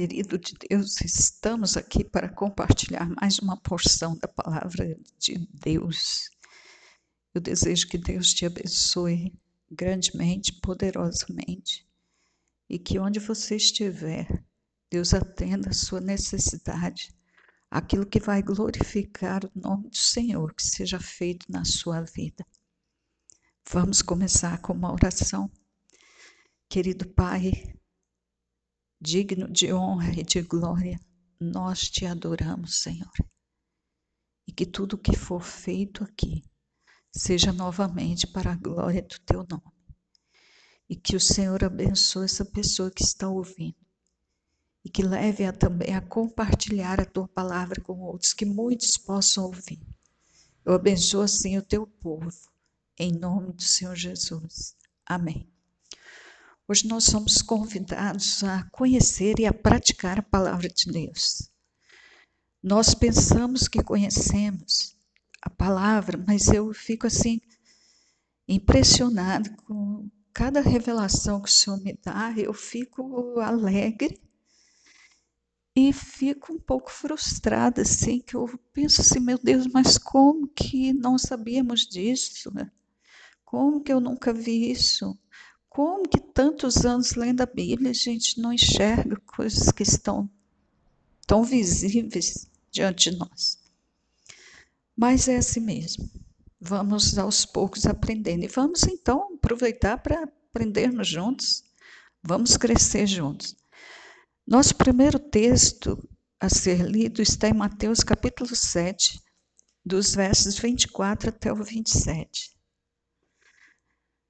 Querido de Deus, estamos aqui para compartilhar mais uma porção da palavra de Deus. Eu desejo que Deus te abençoe grandemente, poderosamente, e que onde você estiver, Deus atenda a sua necessidade, aquilo que vai glorificar o nome do Senhor, que seja feito na sua vida. Vamos começar com uma oração. Querido Pai, digno de honra e de glória, nós te adoramos, Senhor. E que tudo que for feito aqui seja novamente para a glória do teu nome. E que o Senhor abençoe essa pessoa que está ouvindo. E que leve a também a compartilhar a tua palavra com outros, que muitos possam ouvir. Eu abençoo assim o teu povo, em nome do Senhor Jesus. Amém. Hoje nós somos convidados a conhecer e a praticar a palavra de Deus. Nós pensamos que conhecemos a palavra, mas eu fico assim impressionado com cada revelação que o Senhor me dá, eu fico alegre e fico um pouco frustrada, assim, que eu penso assim, meu Deus, mas como que não sabíamos disso? Como que eu nunca vi isso? Como que tantos anos lendo a Bíblia a gente não enxerga coisas que estão tão visíveis diante de nós? Mas é assim mesmo. Vamos aos poucos aprendendo. E vamos então aproveitar para aprendermos juntos. Vamos crescer juntos. Nosso primeiro texto a ser lido está em Mateus capítulo 7, dos versos 24 até o 27.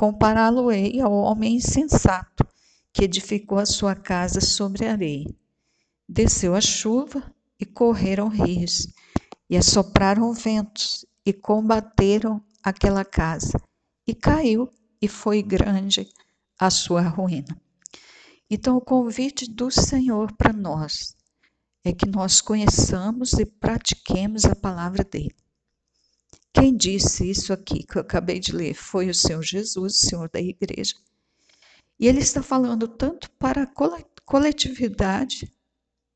compará-lo-ei ao homem insensato que edificou a sua casa sobre a areia. Desceu a chuva e correram rios, e assopraram ventos e combateram aquela casa, e caiu, e foi grande a sua ruína. Então, o convite do Senhor para nós é que nós conheçamos e pratiquemos a palavra dele. Quem disse isso aqui que eu acabei de ler foi o Senhor Jesus, o Senhor da igreja. E ele está falando tanto para a coletividade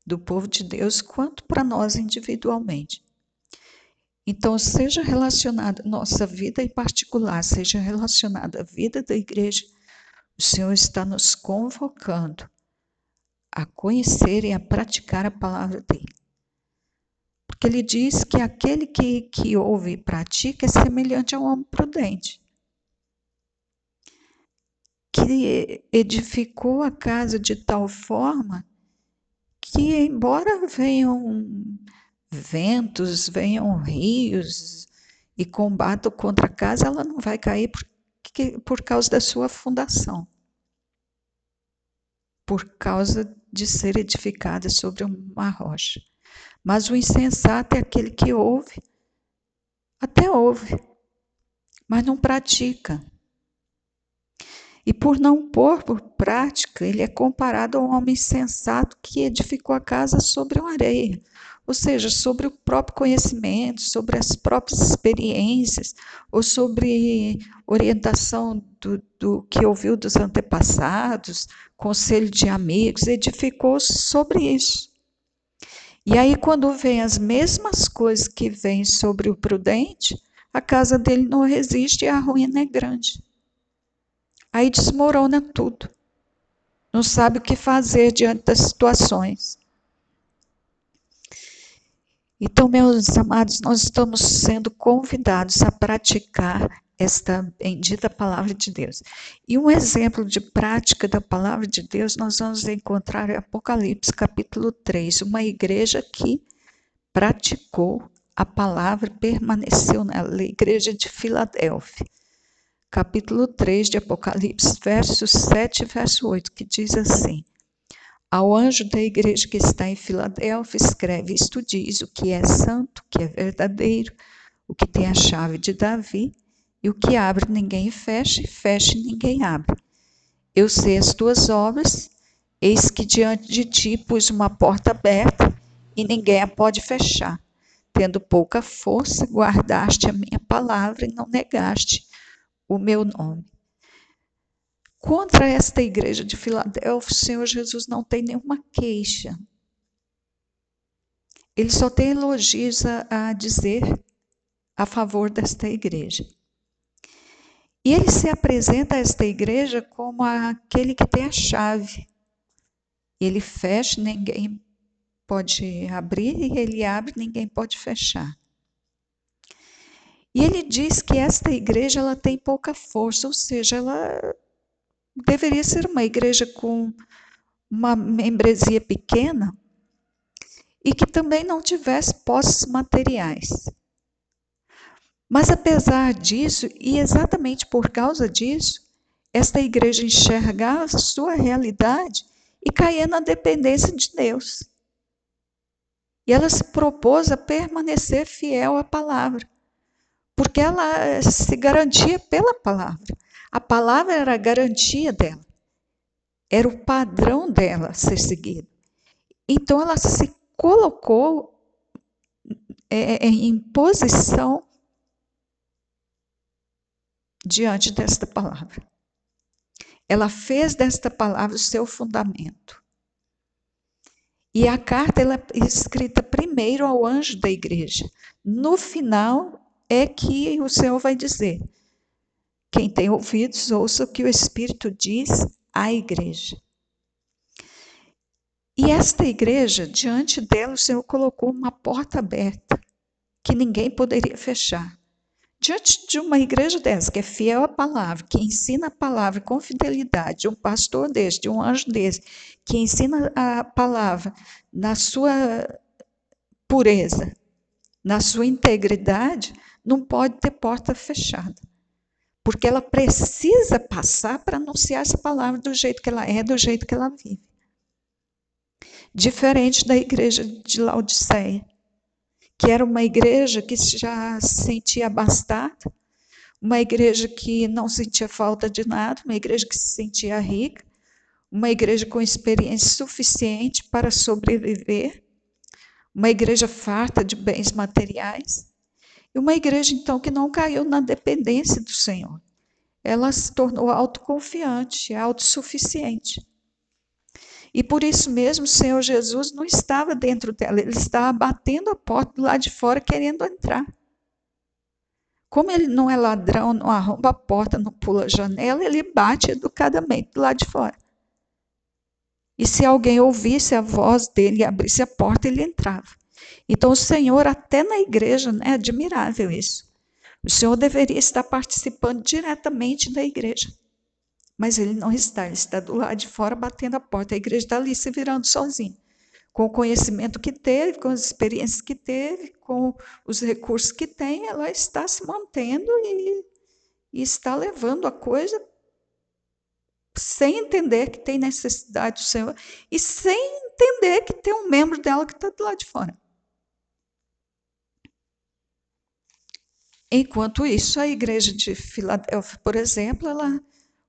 do povo de Deus quanto para nós individualmente. Então, seja relacionada nossa vida em particular, seja relacionada à vida da igreja, o Senhor está nos convocando a conhecer e a praticar a palavra dele. Porque ele diz que aquele que, que ouve e pratica é semelhante a um homem prudente, que edificou a casa de tal forma que, embora venham ventos, venham rios e combatam contra a casa, ela não vai cair porque, por causa da sua fundação, por causa de ser edificada sobre uma rocha. Mas o insensato é aquele que ouve, até ouve, mas não pratica. E por não pôr por prática, ele é comparado ao homem sensato que edificou a casa sobre uma areia, ou seja, sobre o próprio conhecimento, sobre as próprias experiências, ou sobre orientação do, do que ouviu dos antepassados, conselho de amigos, edificou sobre isso. E aí, quando vem as mesmas coisas que vêm sobre o prudente, a casa dele não resiste e a ruína é grande. Aí desmorona tudo. Não sabe o que fazer diante das situações. Então, meus amados, nós estamos sendo convidados a praticar esta bendita palavra de Deus. E um exemplo de prática da palavra de Deus nós vamos encontrar em Apocalipse capítulo 3, uma igreja que praticou a palavra, permaneceu nela, a igreja de Filadélfia. Capítulo 3 de Apocalipse, versos 7 e verso 8, que diz assim: Ao anjo da igreja que está em Filadélfia, escreve: Isto diz o que é santo, o que é verdadeiro, o que tem a chave de Davi, e o que abre ninguém fecha, e fecha ninguém abre. Eu sei as tuas obras, eis que diante de ti pus uma porta aberta, e ninguém a pode fechar. Tendo pouca força, guardaste a minha palavra e não negaste o meu nome. Contra esta igreja de Filadélfia, o Senhor Jesus não tem nenhuma queixa. Ele só tem elogios a, a dizer a favor desta igreja. E ele se apresenta a esta igreja como aquele que tem a chave. Ele fecha, ninguém pode abrir, e ele abre, ninguém pode fechar. E ele diz que esta igreja ela tem pouca força, ou seja, ela deveria ser uma igreja com uma membresia pequena e que também não tivesse posses materiais. Mas apesar disso, e exatamente por causa disso, esta igreja enxergava a sua realidade e caía na dependência de Deus. E ela se propôs a permanecer fiel à palavra, porque ela se garantia pela palavra. A palavra era a garantia dela. Era o padrão dela ser seguido. Então ela se colocou é, em posição diante desta palavra. Ela fez desta palavra o seu fundamento. E a carta ela é escrita primeiro ao anjo da igreja. No final é que o Senhor vai dizer: quem tem ouvidos, ouça o que o Espírito diz à igreja. E esta igreja, diante dela, o Senhor colocou uma porta aberta que ninguém poderia fechar. Diante de uma igreja dessa, que é fiel à palavra, que ensina a palavra com fidelidade, um pastor desse, de um anjo desse, que ensina a palavra na sua pureza, na sua integridade, não pode ter porta fechada porque ela precisa passar para anunciar essa palavra do jeito que ela é, do jeito que ela vive. Diferente da igreja de Laodiceia, que era uma igreja que já se sentia abastada, uma igreja que não sentia falta de nada, uma igreja que se sentia rica, uma igreja com experiência suficiente para sobreviver, uma igreja farta de bens materiais. E uma igreja, então, que não caiu na dependência do Senhor. Ela se tornou autoconfiante, autossuficiente. E por isso mesmo o Senhor Jesus não estava dentro dela, ele estava batendo a porta do lado de fora, querendo entrar. Como ele não é ladrão, não arromba a porta, não pula a janela, ele bate educadamente do lado de fora. E se alguém ouvisse a voz dele e abrisse a porta, ele entrava. Então, o Senhor, até na igreja, né, é admirável isso. O Senhor deveria estar participando diretamente da igreja. Mas ele não está, ele está do lado de fora batendo a porta. A igreja está ali se virando sozinha. Com o conhecimento que teve, com as experiências que teve, com os recursos que tem, ela está se mantendo e, e está levando a coisa sem entender que tem necessidade do Senhor e sem entender que tem um membro dela que está do lado de fora. Enquanto isso, a igreja de Filadélfia, por exemplo, ela,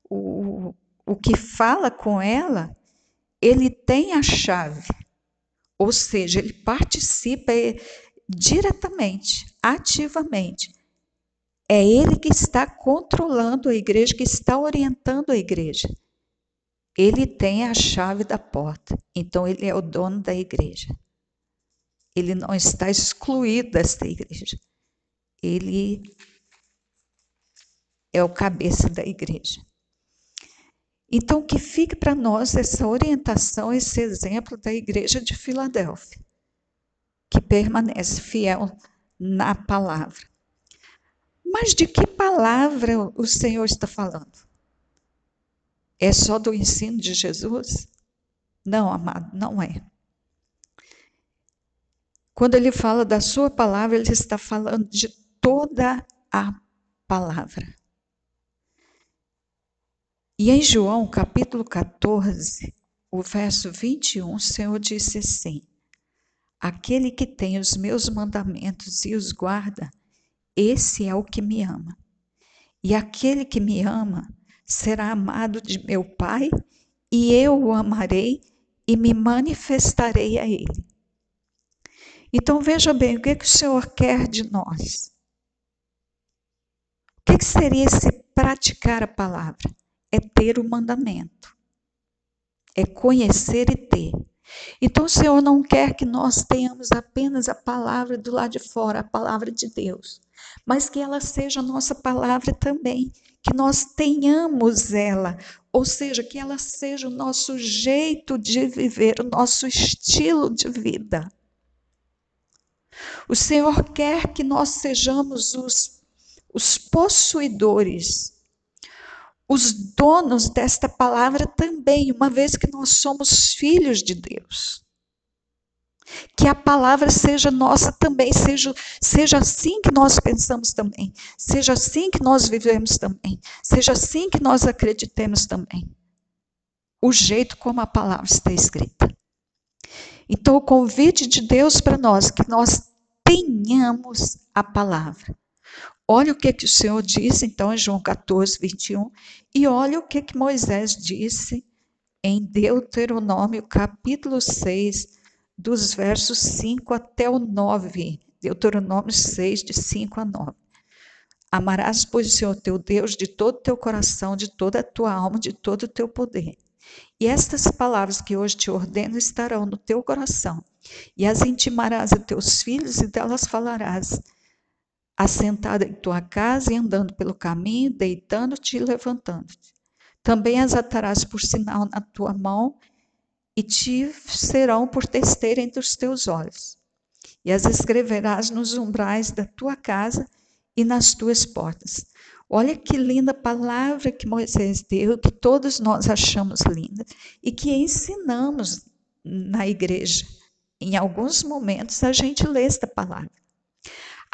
o, o que fala com ela, ele tem a chave, ou seja, ele participa diretamente, ativamente. É ele que está controlando a igreja, que está orientando a igreja. Ele tem a chave da porta, então ele é o dono da igreja. Ele não está excluído desta igreja ele é o cabeça da igreja. Então, que fique para nós essa orientação, esse exemplo da igreja de Filadélfia, que permanece fiel na palavra. Mas de que palavra o Senhor está falando? É só do ensino de Jesus? Não, amado, não é. Quando ele fala da sua palavra, ele está falando de toda a palavra. E em João, capítulo 14, o verso 21, o Senhor disse assim: Aquele que tem os meus mandamentos e os guarda, esse é o que me ama. E aquele que me ama será amado de meu Pai, e eu o amarei e me manifestarei a ele. Então veja bem, o que, é que o Senhor quer de nós? O que, que seria esse praticar a palavra? É ter o mandamento. É conhecer e ter. Então o Senhor não quer que nós tenhamos apenas a palavra do lado de fora, a palavra de Deus, mas que ela seja a nossa palavra também, que nós tenhamos ela, ou seja, que ela seja o nosso jeito de viver, o nosso estilo de vida. O Senhor quer que nós sejamos os, os possuidores, os donos desta palavra também, uma vez que nós somos filhos de Deus. Que a palavra seja nossa também, seja, seja assim que nós pensamos também, seja assim que nós vivemos também, seja assim que nós acreditemos também. O jeito como a palavra está escrita. Então, o convite de Deus para nós, que nós tenhamos a palavra. Olha o que, que o Senhor disse, então, em João 14, 21, e olha o que, que Moisés disse em Deuteronômio, capítulo 6, dos versos 5 até o 9. Deuteronômio 6, de 5 a 9. Amarás, pois, o Senhor teu Deus de todo o teu coração, de toda a tua alma, de todo o teu poder. E estas palavras que hoje te ordeno estarão no teu coração, e as intimarás a teus filhos, e delas falarás, assentada em tua casa e andando pelo caminho, deitando-te e levantando-te. Também as atarás por sinal na tua mão, e te serão por testeira entre os teus olhos. E as escreverás nos umbrais da tua casa e nas tuas portas. Olha que linda palavra que Moisés deu, que todos nós achamos linda e que ensinamos na igreja. Em alguns momentos a gente lê esta palavra.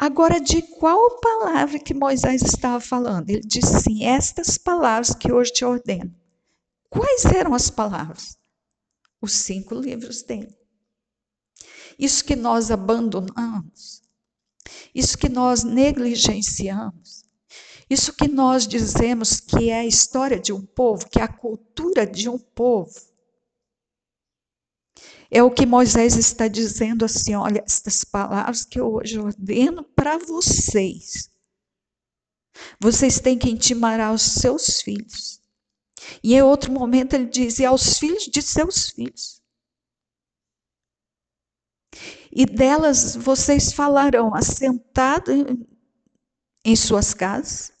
Agora, de qual palavra que Moisés estava falando? Ele disse assim: Estas palavras que hoje te ordeno. Quais eram as palavras? os cinco livros dele. Isso que nós abandonamos, isso que nós negligenciamos, isso que nós dizemos que é a história de um povo, que é a cultura de um povo. É o que Moisés está dizendo assim: olha, estas palavras que eu hoje ordeno para vocês. Vocês têm que intimar aos seus filhos. E em outro momento ele diz: e aos filhos de seus filhos. E delas vocês falarão assentado em suas casas,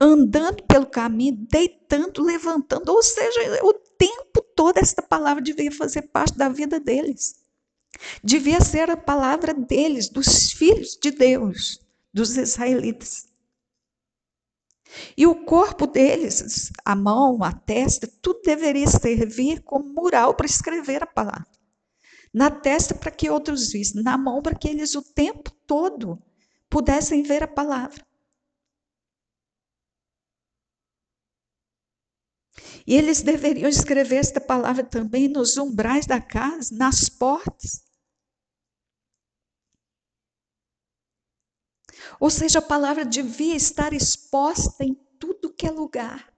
andando pelo caminho, deitando, levantando, ou seja, o tempo todo esta palavra devia fazer parte da vida deles. Devia ser a palavra deles, dos filhos de Deus, dos israelitas. E o corpo deles, a mão, a testa, tudo deveria servir como mural para escrever a palavra. Na testa para que outros vissem, na mão para que eles o tempo todo pudessem ver a palavra. E eles deveriam escrever esta palavra também nos umbrais da casa, nas portas. Ou seja, a palavra devia estar exposta em tudo que é lugar.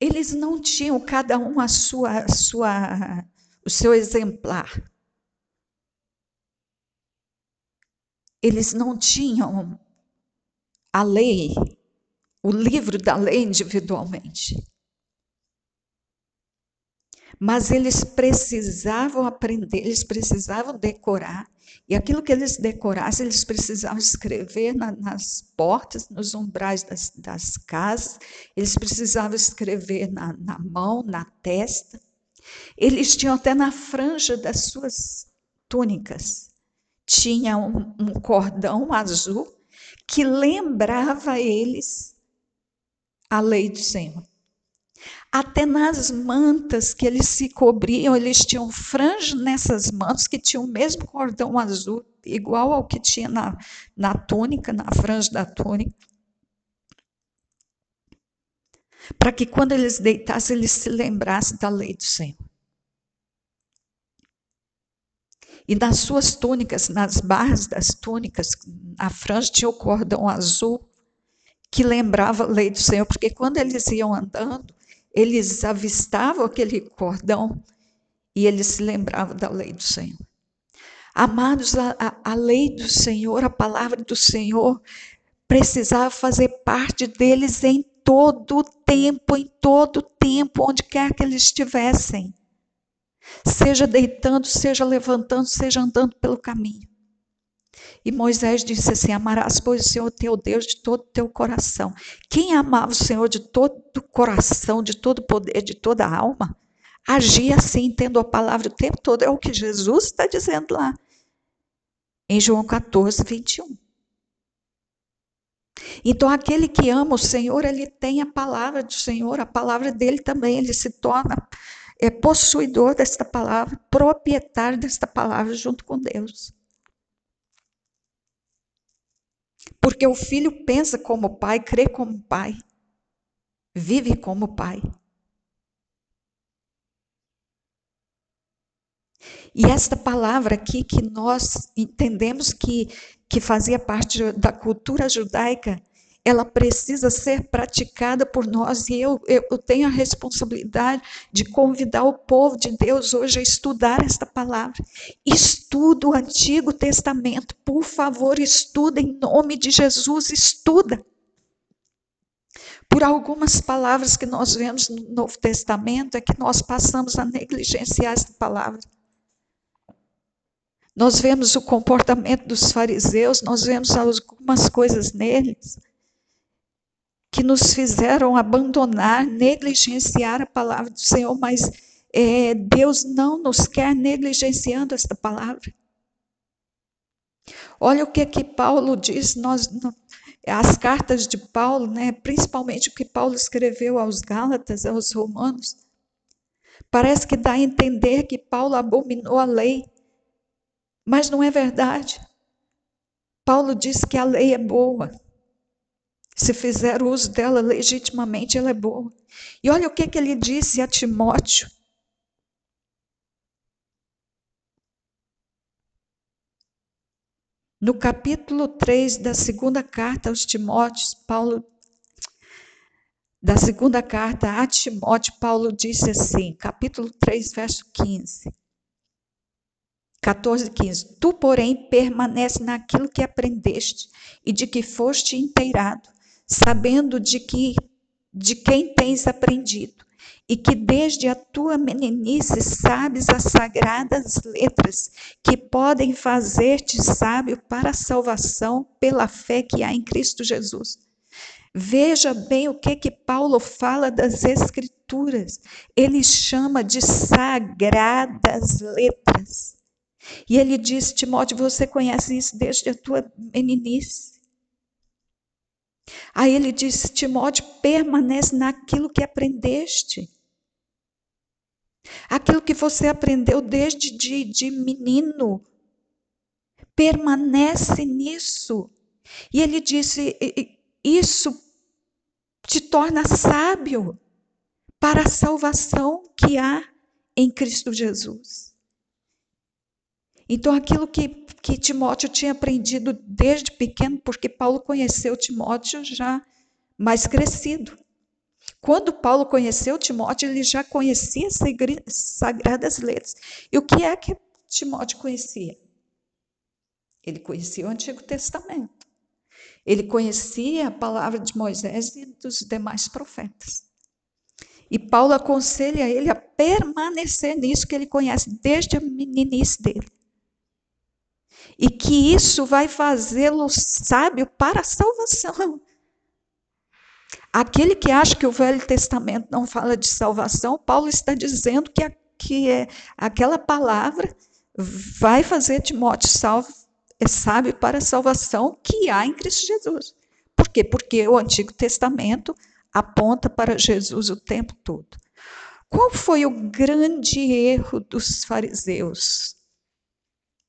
Eles não tinham cada um a sua, a sua, o seu exemplar. Eles não tinham a lei, o livro da lei individualmente. Mas eles precisavam aprender, eles precisavam decorar, e aquilo que eles decorassem, eles precisavam escrever na, nas portas, nos umbrais das, das, casas, eles precisavam escrever na, na mão, na testa, eles tinham até na franja das suas túnicas, tinha um, um cordão azul que lembrava eles a lei do Senhor. Até nas mantas que eles se cobriam, eles tinham franja nessas mantas que tinham o mesmo cordão azul, igual ao que tinha na, na túnica, na franja da túnica. para que quando eles deitassem, eles se lembrassem da lei do Senhor. E nas suas túnicas, nas barras das túnicas, a franja tinha o cordão azul, que lembrava a lei do Senhor, porque quando eles iam andando, eles avistavam aquele cordão e eles se lembravam da lei do Senhor. Amados, a, a, lei do Senhor, a palavra do Senhor, precisava fazer parte deles em todo o tempo, em todo o tempo, onde quer que eles estivessem seja deitando, seja levantando, seja andando pelo caminho. E Moisés disse assim: Amarás, pois, o Senhor teu Deus de todo o teu coração. Quem amava o Senhor de todo o coração, de todo o poder, de toda a alma, agia assim, tendo a palavra o tempo todo. É o que Jesus está dizendo lá, em João 14, 21. Então, aquele que ama o Senhor, ele tem a palavra do Senhor, a palavra dele também, ele se torna é possuidor desta palavra, proprietário desta palavra junto com Deus. Porque o filho pensa como pai, crê como pai, vive como pai. E esta palavra aqui que nós entendemos que, que fazia parte da cultura judaica, ela precisa ser praticada por nós e eu, eu tenho a responsabilidade de convidar o povo de Deus hoje a estudar esta palavra. Estuda o Antigo Testamento, por favor, estuda em nome de Jesus, estuda. Por algumas palavras que nós vemos no Novo Testamento é que nós passamos a negligenciar esta palavra. Nós vemos o comportamento dos fariseus, nós vemos algumas coisas neles que nos fizeram abandonar, negligenciar a palavra do Senhor, mas é, Deus não nos quer negligenciando esta palavra. Olha o que aqui Paulo diz, nós, as cartas de Paulo, né, principalmente o que Paulo escreveu aos Gálatas, aos Romanos, parece que dá a entender que Paulo abominou a lei, mas não é verdade. Paulo diz que a lei é boa. Se fizer uso dela legitimamente, ela é boa. E olha o que, que ele disse a Timóteo. No capítulo 3 da segunda carta aos Timóteos, Paulo da segunda carta a Timóteo, Paulo disse assim, capítulo 3, verso 15. 14, 15. Tu, porém, permanece naquilo que aprendeste e de que foste inteirado, sabendo de que de quem tens aprendido e que desde a tua meninice sabes as sagradas letras que podem fazer-te sábio para a salvação pela fé que há em Cristo Jesus. Veja bem o que que Paulo fala das escrituras. Ele chama de sagradas letras. E ele diz, Timóteo, você conhece isso desde a tua meninice. Aí ele diz: Timóteo, permanece naquilo que aprendeste. Aquilo que você aprendeu desde de, de menino. Permanece nisso. E ele disse: Isso te torna sábio para a salvação que há em Cristo Jesus. Então, aquilo que, que Timóteo tinha aprendido desde pequeno, porque Paulo conheceu Timóteo já mais crescido. Quando Paulo conheceu Timóteo, ele já conhecia as sagradas letras. E o que é que Timóteo conhecia? Ele conhecia o Antigo Testamento. Ele conhecia a palavra de Moisés e dos demais profetas. E Paulo aconselha ele a permanecer nisso que ele conhece desde a meninice dele e que isso vai fazê-lo sábio para a salvação. Aquele que acha que o Velho Testamento não fala de salvação, Paulo está dizendo que, a, que é, aquela palavra vai fazer Timóteo salvo, é sábio para a salvação que há em Cristo Jesus. Por quê? Porque o Antigo Testamento aponta para Jesus o tempo todo. Qual foi o grande erro dos fariseus?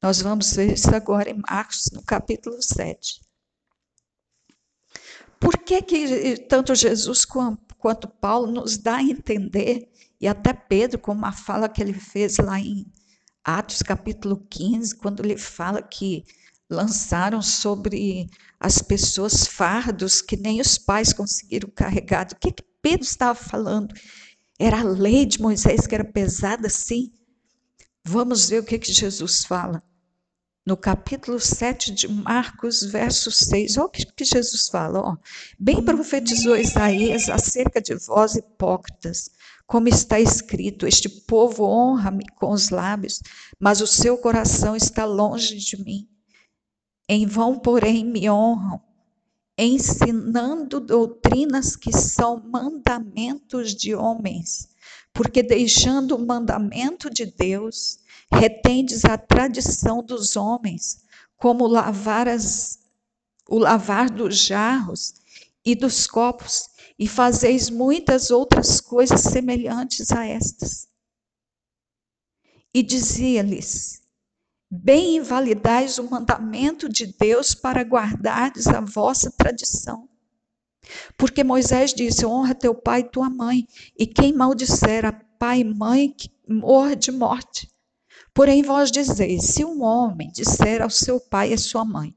Nós vamos ver isso agora em Marcos, no capítulo 7. Por que, que tanto Jesus quanto Paulo nos dá a entender, e até Pedro, com uma fala que ele fez lá em Atos capítulo 15, quando ele fala que lançaram sobre as pessoas fardos que nem os pais conseguiram carregar. O que, que Pedro estava falando? Era a lei de Moisés que era pesada assim? Vamos ver o que, que Jesus fala. No capítulo 7 de Marcos, verso 6, olha o que, que Jesus fala. Ó. Bem profetizou Isaías acerca de vós, hipócritas, como está escrito: Este povo honra-me com os lábios, mas o seu coração está longe de mim. Em vão, porém, me honram, ensinando doutrinas que são mandamentos de homens, porque deixando o mandamento de Deus, retendes a tradição dos homens, como lavar as, o lavar dos jarros e dos copos, e fazeis muitas outras coisas semelhantes a estas. E dizia-lhes: Bem invalidais o mandamento de Deus para guardardes a vossa tradição. Porque Moisés disse: Honra teu pai e tua mãe, e quem maldisser a pai e mãe, morra de morte. Porém, vós dizeis: se um homem disser ao seu pai e à sua mãe,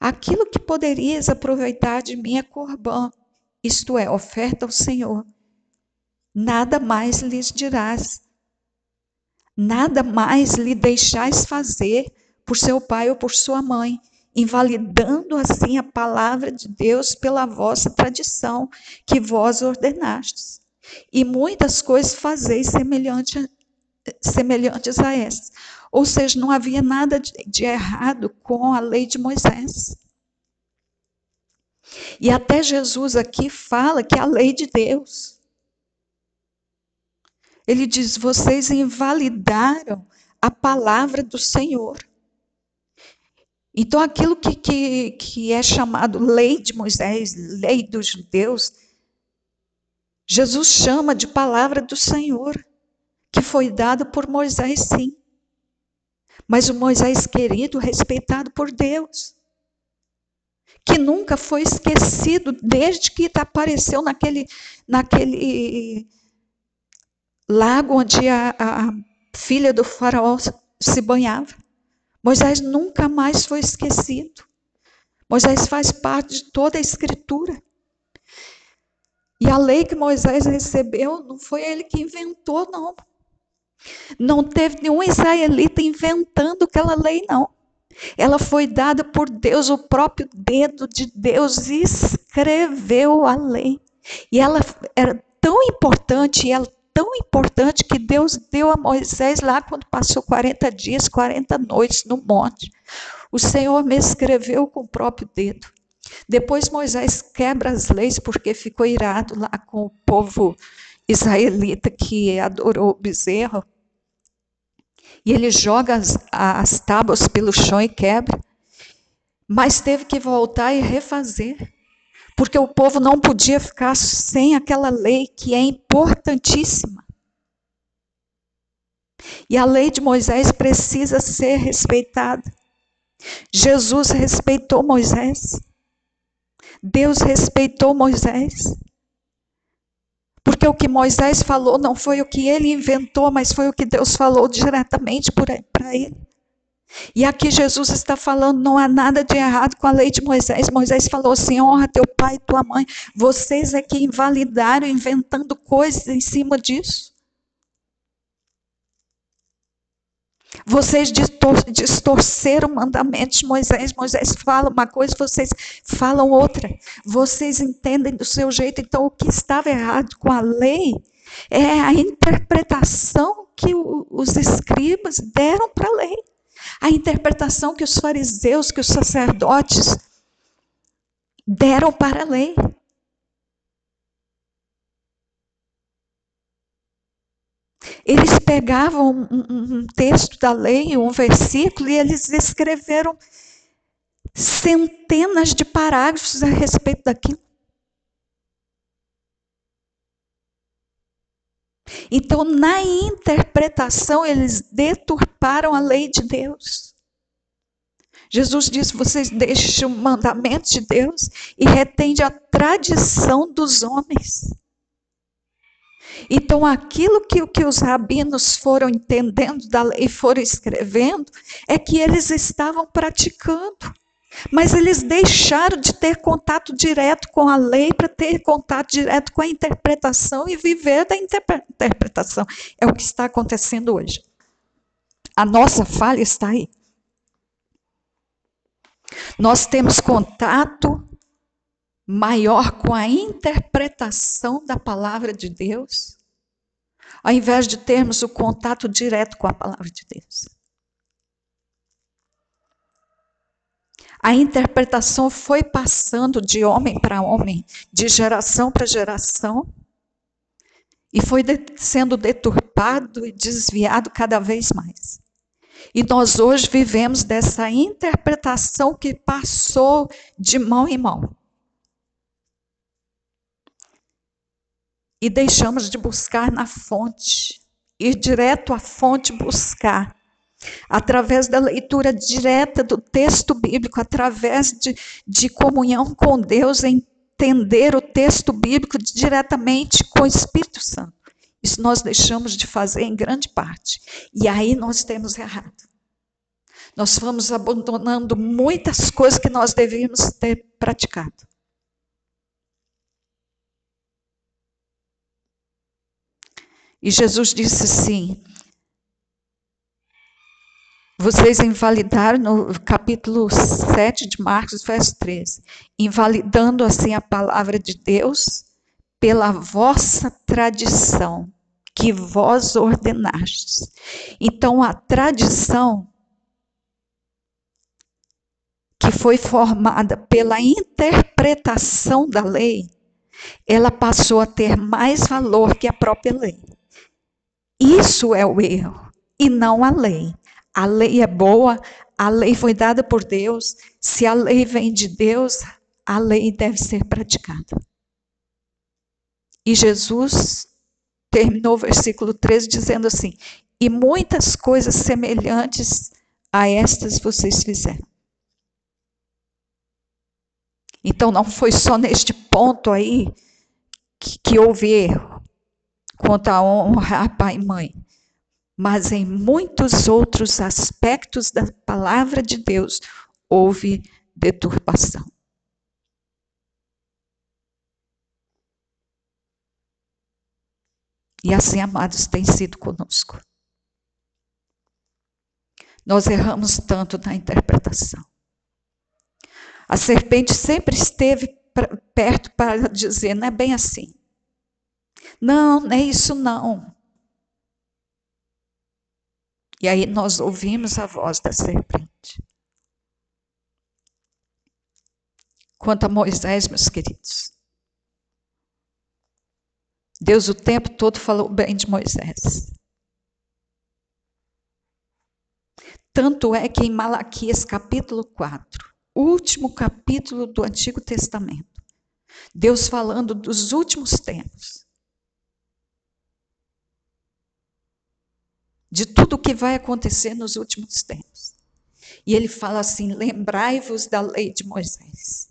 aquilo que poderias aproveitar de mim é corbã, isto é, oferta ao Senhor, nada mais lhes dirás nada mais lhe deixais fazer por seu pai ou por sua mãe, invalidando assim a palavra de Deus pela vossa tradição que vós ordenastes. E muitas coisas fazeis semelhante, semelhantes a essas. Ou seja, não havia nada de, de errado com a lei de Moisés. E até Jesus aqui fala que é a lei de Deus. Ele diz: vocês invalidaram a palavra do Senhor. Então, aquilo que, que, que é chamado lei de Moisés, lei dos judeus, Jesus chama de palavra do Senhor, que foi dada por Moisés, sim. Mas o Moisés querido, respeitado por Deus, que nunca foi esquecido desde que apareceu naquele, naquele lago onde a, a filha do faraó se banhava. Moisés nunca mais foi esquecido. Moisés faz parte de toda a escritura. E a lei que Moisés recebeu não foi ele que inventou, não. Não teve nenhum israelita inventando aquela lei, não. Ela foi dada por Deus, o próprio dedo de Deus escreveu a lei. E ela era tão importante, e ela tão importante que Deus deu a Moisés lá quando passou 40 dias, 40 noites no monte. O Senhor me escreveu com o próprio dedo. Depois Moisés quebra as leis porque ficou irado lá com o povo israelita que adorou o bezerro. E ele joga as, as tábuas pelo chão e quebra. Mas teve que voltar e refazer porque o povo não podia ficar sem aquela lei que é importantíssima. E a lei de Moisés precisa ser respeitada. Jesus respeitou Moisés. Deus respeitou Moisés. Porque o que Moisés falou não foi o que ele inventou, mas foi o que Deus falou diretamente para ele. E aqui Jesus está falando, não há nada de errado com a lei de Moisés. Moisés falou assim: honra teu pai e tua mãe. Vocês é que invalidaram, inventando coisas em cima disso. Vocês distorceram mandamentos de Moisés. Moisés fala uma coisa, vocês falam outra. Vocês entendem do seu jeito. Então, o que estava errado com a lei é a interpretação que os escribas deram para a lei a interpretação que os fariseus, que os sacerdotes deram para a lei. Eles pegavam um, um, texto da lei, um versículo, e eles escreveram centenas de parágrafos a respeito daquilo. Então, na interpretação, eles deturparam a lei de Deus. Jesus disse: vocês deixam o mandamento de Deus e retendem a tradição dos homens. Então, aquilo que, que os rabinos foram entendendo da lei e foram escrevendo, é que eles estavam praticando. Mas eles deixaram de ter contato direto com a lei para ter contato direto com a interpretação e viver da interpretação. É o que está acontecendo hoje. A nossa falha está aí. Nós temos contato maior com a interpretação da palavra de Deus, ao invés de termos o contato direto com a palavra de Deus. A interpretação foi passando de homem para homem, de geração para geração, e foi de, sendo deturpado e desviado cada vez mais. E nós hoje vivemos dessa interpretação que passou de mão em mão. E deixamos de buscar na fonte, ir direto à fonte buscar, através da leitura direta do texto bíblico, através de, de comunhão com Deus, entender o texto bíblico diretamente com o Espírito Santo. Isso nós deixamos de fazer em grande parte. E aí nós temos errado. Nós fomos abandonando muitas coisas que nós devíamos ter praticado. E Jesus disse assim: vocês invalidaram no capítulo 7 de Marcos, verso 13, invalidando assim a palavra de Deus pela vossa tradição que vós ordenastes. Então, a tradição que foi formada pela interpretação da lei, ela passou a ter mais valor que a própria lei. Isso é o erro, e não a lei. A lei é boa, a lei foi dada por Deus. Se a lei vem de Deus, a lei deve ser praticada. E Jesus terminou o versículo 13 dizendo assim: E muitas coisas semelhantes a estas vocês fizeram. Então não foi só neste ponto aí que, que houve erro quanto a honrar pai e mãe, mas em muitos outros aspectos da palavra de Deus houve deturpação. E assim, amados, tem sido conosco. Nós erramos tanto na interpretação. A serpente sempre esteve perto para dizer, não é bem assim. Não, não é isso não. E aí nós ouvimos a voz da serpente. Quanto a Moisés, meus queridos, Deus o tempo todo falou bem de Moisés. Tanto é que em Malaquias capítulo 4, último capítulo do Antigo Testamento, Deus falando dos últimos tempos, de tudo o que vai acontecer nos últimos tempos. E ele fala assim: lembrai-vos da lei de Moisés.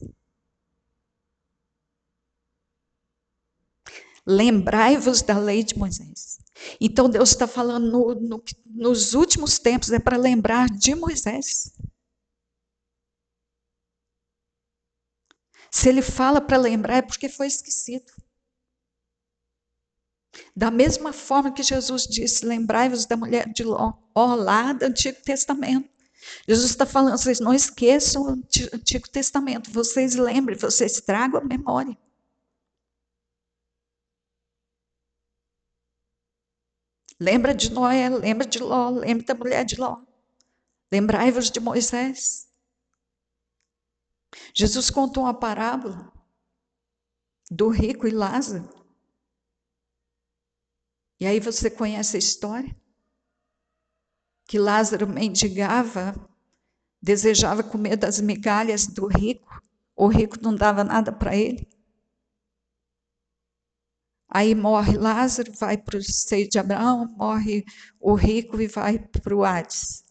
Lembrai-vos da lei de Moisés. Então Deus está falando no, no, nos últimos tempos, é para lembrar de Moisés. Se ele fala para lembrar, é porque foi esquecido. Da mesma forma que Jesus disse: lembrai-vos da mulher de Ló, lá do Antigo Testamento. Jesus está falando, vocês não esqueçam o Antigo Testamento, vocês lembrem, vocês tragam a memória. Lembra de Noé, lembra de Ló, lembra da mulher de Ló. Lembrai-vos de Moisés. Jesus contou uma parábola do rico e Lázaro. E aí você conhece a história? Que Lázaro mendigava, desejava comer das migalhas do rico, o rico não dava nada para ele. Aí morre Lázaro, vai para o seio de Abraão, morre o rico e vai para o Hades.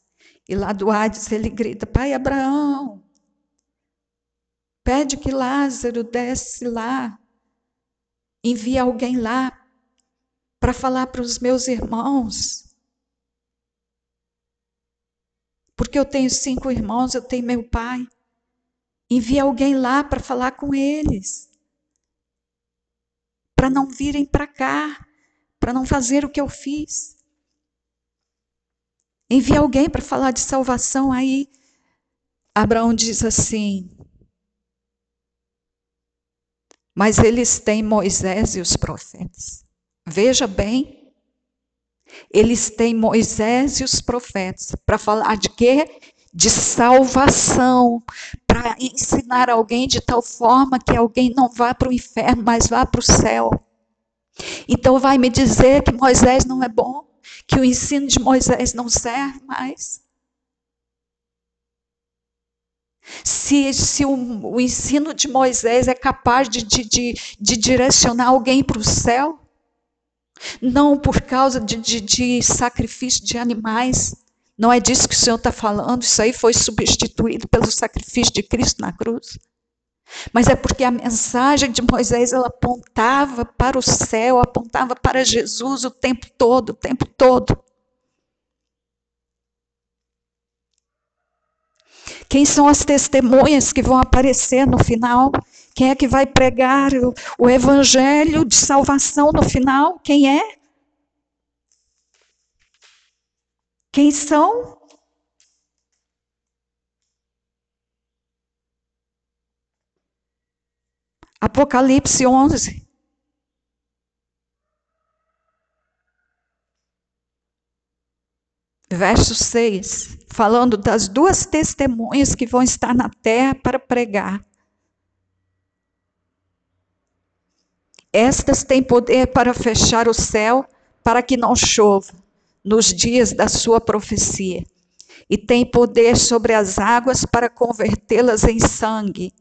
E lá do Hades ele grita: Pai Abraão, pede que Lázaro desce lá, envie alguém lá para falar para os meus irmãos. Porque eu tenho cinco irmãos, eu tenho meu pai. Envie alguém lá para falar com eles. Para não virem para cá, para não fazer o que eu fiz. Envie alguém para falar de salvação. Aí Abraão diz assim: Mas eles têm Moisés e os profetas. Veja bem, eles têm Moisés e os profetas para falar de quê? De salvação, para ensinar alguém de tal forma que alguém não vá para o inferno, mas vá para o céu. Então vai me dizer que Moisés não é bom, que o ensino de Moisés não serve mais. Se, se o, o, ensino de Moisés é capaz de, de, de, de direcionar alguém para o céu, não por causa de, de, de sacrifício de animais, não é disso que o Senhor está falando, isso aí foi substituído pelo sacrifício de Cristo na cruz. Mas é porque a mensagem de Moisés ela apontava para o céu, apontava para Jesus o tempo todo, o tempo todo. Quem são as testemunhas que vão aparecer no final? Quem é que vai pregar o, o evangelho de salvação no final? Quem é? Quem são? Apocalipse 11. Verso 6, falando das duas testemunhas que vão estar na terra para pregar. Estas têm poder para fechar o céu, para que não chova, nos dias da sua profecia. E têm poder sobre as águas para convertê-las em sangue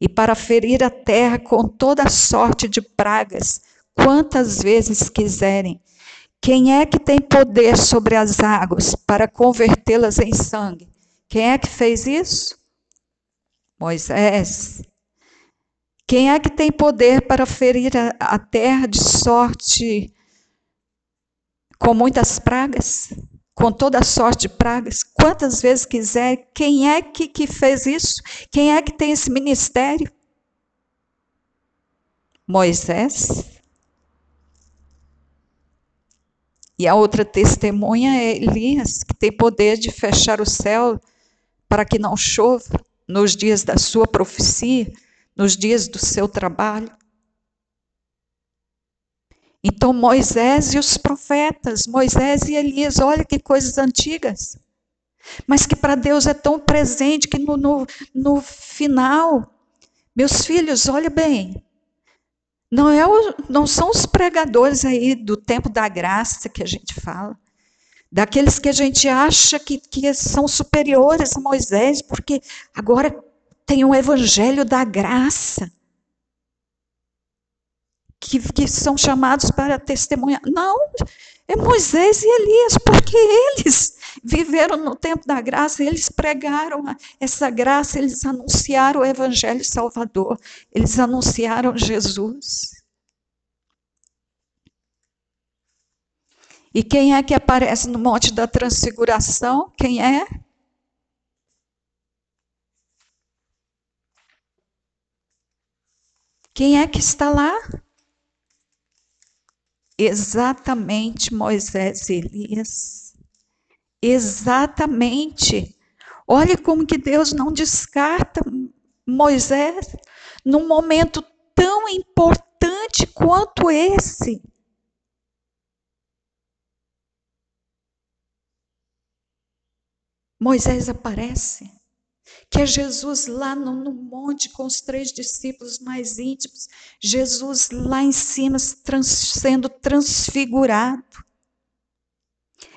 e para ferir a terra com toda sorte de pragas, quantas vezes quiserem. Quem é que tem poder sobre as águas para convertê-las em sangue? Quem é que fez isso? Moisés. Quem é que tem poder para ferir a, a terra de sorte com muitas pragas? com toda sorte de pragas, quantas vezes quiser. Quem é que, que fez isso? Quem é que tem esse ministério? Moisés. E a outra testemunha é Elias, que tem poder de fechar o céu para que não chova nos dias da sua profecia, nos dias do seu trabalho. Então, Moisés e os profetas, Moisés e Elias, olha que coisas antigas. Mas que para Deus é tão presente que no, no, no final, meus filhos, olha bem, não, é o, não são os pregadores aí do tempo da graça que a gente fala, daqueles que a gente acha que, que são superiores a Moisés, porque agora tem o evangelho da graça que, que são chamados para testemunhar. Não, é Moisés e Elias, porque eles viveram no tempo da graça, eles pregaram essa graça, eles anunciaram o Evangelho Salvador, eles anunciaram Jesus. E quem é que aparece no Monte da Transfiguração? Quem é? Quem é que está lá? Exatamente Moisés e Elias. Exatamente. Olha como que Deus não descarta Moisés num momento tão importante quanto esse. Moisés aparece que é Jesus lá no, no, monte com os três discípulos mais íntimos, Jesus lá em cima trans, sendo transfigurado,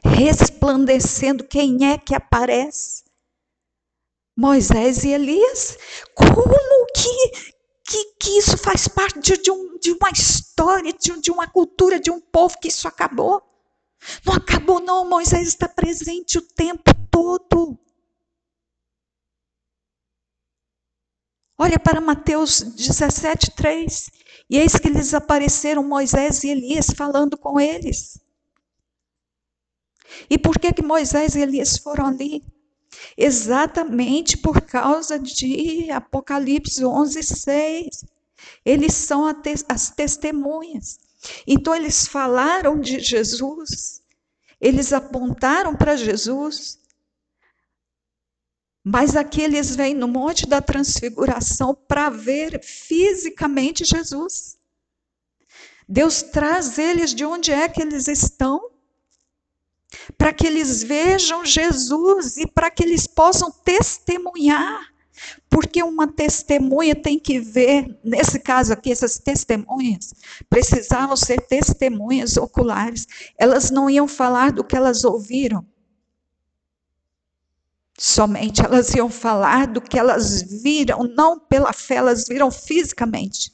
resplandecendo. Quem é que aparece? Moisés e Elias. Como que, que, que isso faz parte de, um, de uma história, de, de uma cultura, de um povo que isso acabou? Não acabou, não. Moisés está presente o tempo todo. Olha para Mateus 17, 3. E eis que lhes apareceram Moisés e Elias falando com eles. E por que, que Moisés e Elias foram ali? Exatamente por causa de Apocalipse 11, 6. Eles são as testemunhas. Então, eles falaram de Jesus, eles apontaram para Jesus, mas aqui eles vêm no Monte da Transfiguração para ver fisicamente Jesus. Deus traz eles de onde é que eles estão, para que eles vejam Jesus e para que eles possam testemunhar. Porque uma testemunha tem que ver, nesse caso aqui, essas testemunhas precisavam ser testemunhas oculares. Elas não iam falar do que elas ouviram, somente, elas iam falar do que elas viram, não pela fé, elas viram fisicamente.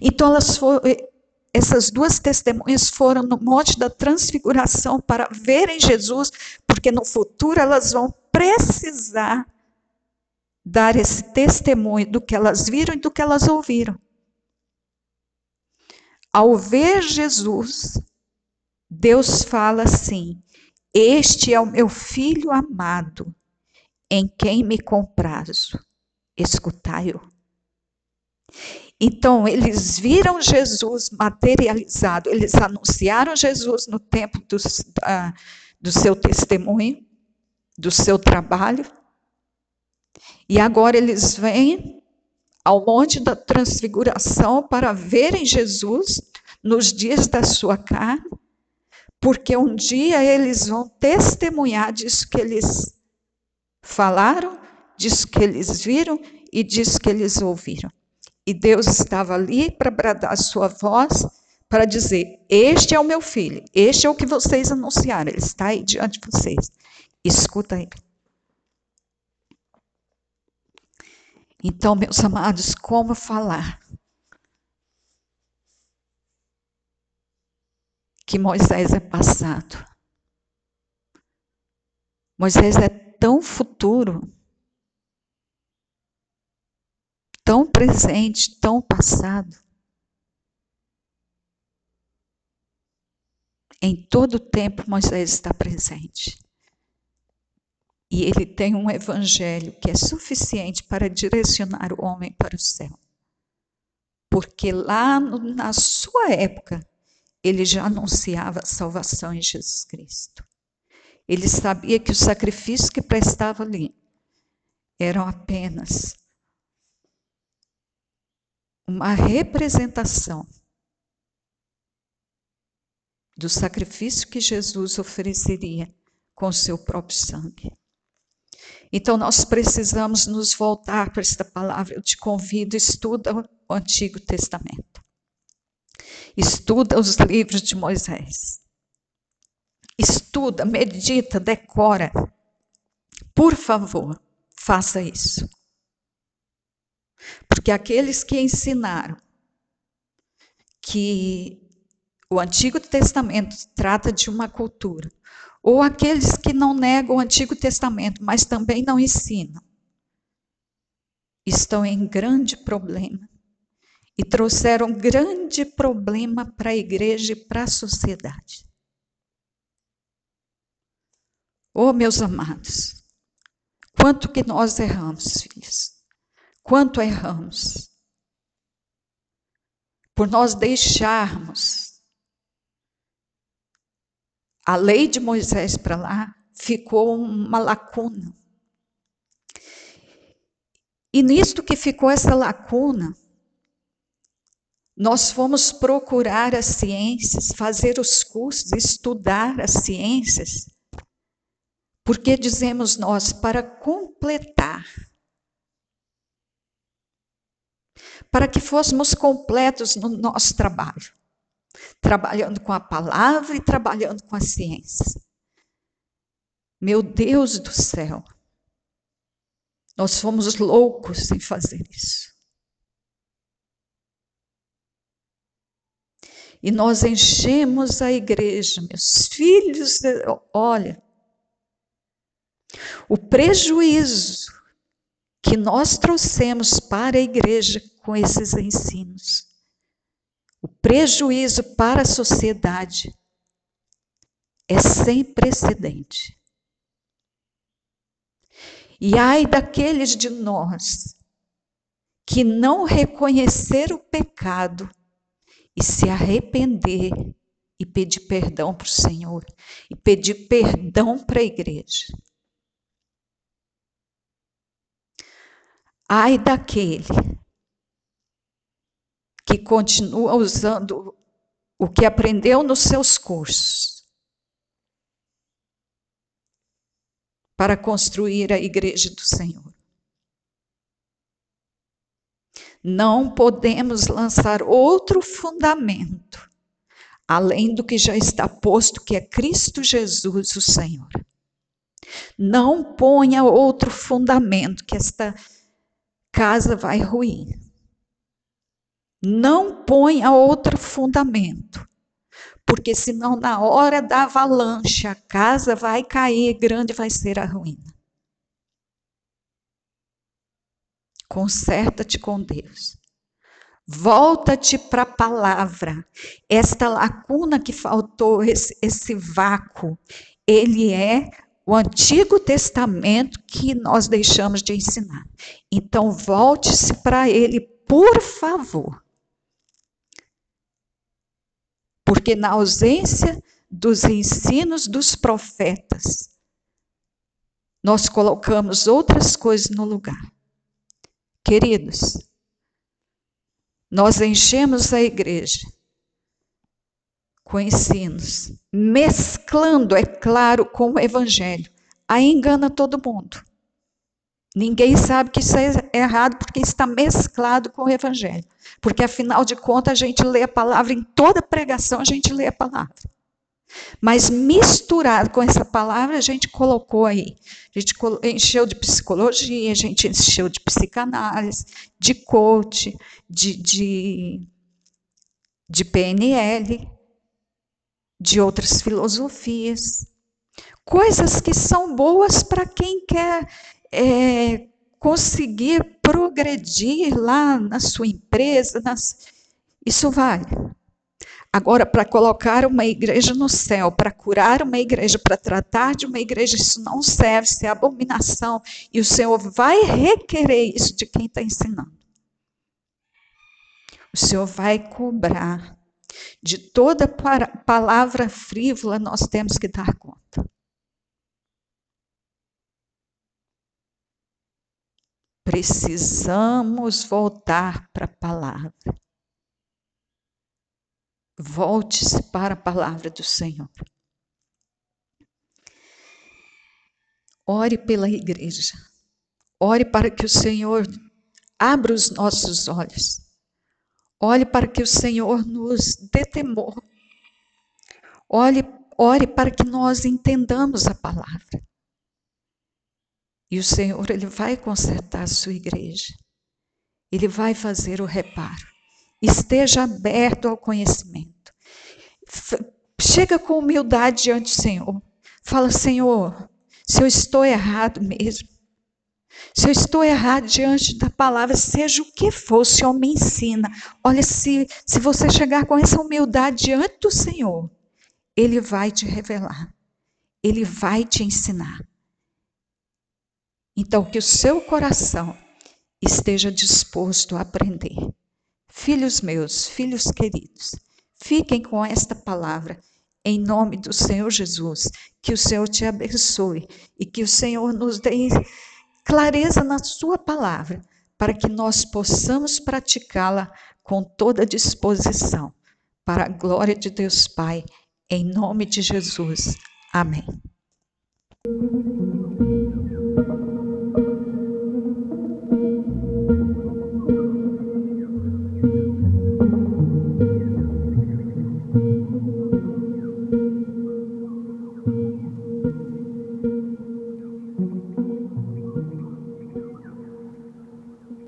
Então elas foram, essas duas testemunhas foram no Monte da Transfiguração para verem Jesus, porque no futuro elas vão precisar dar esse testemunho do que elas viram e do que elas ouviram. Ao ver Jesus, Deus fala assim: este é o meu filho amado, em quem me comprazo. Escutai-o. Então, eles viram Jesus materializado, eles anunciaram Jesus no tempo do, uh, do seu testemunho, do seu trabalho, e agora eles vêm ao Monte da Transfiguração para verem Jesus nos dias da sua carne, porque um dia eles vão testemunhar disso que eles falaram, disso que eles viram e disso que eles ouviram. E Deus estava ali para bradar a sua voz, para dizer: Este é o meu filho, este é o que vocês anunciaram, ele está aí diante de vocês. Escuta ele. Então, meus amados, como falar? Que Moisés é passado. Moisés é tão futuro, tão presente, tão passado. Em todo tempo, Moisés está presente. E ele tem um evangelho que é suficiente para direcionar o homem para o céu. Porque lá na sua época, ele já anunciava a salvação em Jesus Cristo. Ele sabia que o sacrifício que prestava ali eram apenas uma representação do sacrifício que Jesus ofereceria com seu próprio sangue. Então nós precisamos nos voltar para esta palavra. Eu te convido, estuda o Antigo Testamento. Estuda os livros de Moisés. Estuda, medita, decora. Por favor, faça isso. Porque aqueles que ensinaram que o Antigo Testamento trata de uma cultura, ou aqueles que não negam o Antigo Testamento, mas também não ensinam, estão em grande problema e trouxeram grande problema para a igreja e para a sociedade. Oh, meus amados, quanto que nós erramos, filhos. Quanto erramos. Por nós deixarmos a lei de Moisés para lá, ficou uma lacuna. E nisto que ficou essa lacuna, nós fomos procurar as ciências, fazer os cursos, estudar as ciências, porque dizemos nós, para completar, para que fôssemos completos no nosso trabalho, trabalhando com a palavra e trabalhando com a ciência. Meu Deus do céu, nós fomos loucos em fazer isso. E nós enchemos a igreja, meus filhos, olha, o prejuízo que nós trouxemos para a igreja com esses ensinos, o prejuízo para a sociedade é sem precedente. E ai daqueles de nós que não reconhecer o pecado e se arrepender e pedir perdão para o Senhor e pedir perdão para a igreja. Ai daquele que continua usando o que aprendeu nos seus cursos para construir a igreja do Senhor. Não podemos lançar outro fundamento além do que já está posto, que é Cristo Jesus, o Senhor. Não ponha outro fundamento, que esta casa vai ruir. Não ponha outro fundamento, porque senão na hora da avalanche a casa vai cair, grande vai ser a ruína. Conserta-te com Deus. Volta-te para a palavra. Esta lacuna que faltou, esse, esse vácuo, ele é o Antigo Testamento que nós deixamos de ensinar. Então, volte-se para ele, por favor. Porque na ausência dos ensinos dos profetas, nós colocamos outras coisas no lugar. Queridos, nós enchemos a igreja com ensinos, mesclando, é claro, com o evangelho. Aí engana todo mundo. Ninguém sabe que isso é errado porque está mesclado com o evangelho. Porque afinal de contas a gente lê a palavra em toda pregação, a gente lê a palavra. Mas misturado com essa palavra, a gente colocou aí. A gente encheu de psicologia, a gente encheu de psicanálise, de coach, de, de, de PNL, de outras filosofias. Coisas que são boas para quem quer é, conseguir progredir lá na sua empresa. Nas... Isso vale. Agora, para colocar uma igreja no céu, para curar uma igreja, para tratar de uma igreja, isso não serve, isso é abominação. E o Senhor vai requerer isso de quem está ensinando. O Senhor vai cobrar. De toda palavra frívola, nós temos que dar conta. Precisamos voltar para a palavra. Volte-se para a palavra do Senhor. Ore pela igreja. Ore para que o Senhor abra os nossos olhos. Ore para que o Senhor nos dê temor. Ore, ore para que nós entendamos a palavra. E o Senhor, Ele vai consertar a sua igreja. Ele vai fazer o reparo. Esteja aberto ao conhecimento. Chega com humildade diante do Senhor. Fala, Senhor, se eu estou errado mesmo, se eu estou errado diante da palavra, seja o que for, o Senhor me ensina. Olha, se, se você chegar com essa humildade diante do Senhor, Ele vai te revelar, Ele vai te ensinar. Então, que o seu coração esteja disposto a aprender. Filhos meus, filhos queridos, fiquem com esta palavra em nome do Senhor Jesus. Que o Senhor te abençoe e que o Senhor nos dê clareza na Sua palavra para que nós possamos praticá-la com toda disposição. Para a glória de Deus Pai, em nome de Jesus. Amém.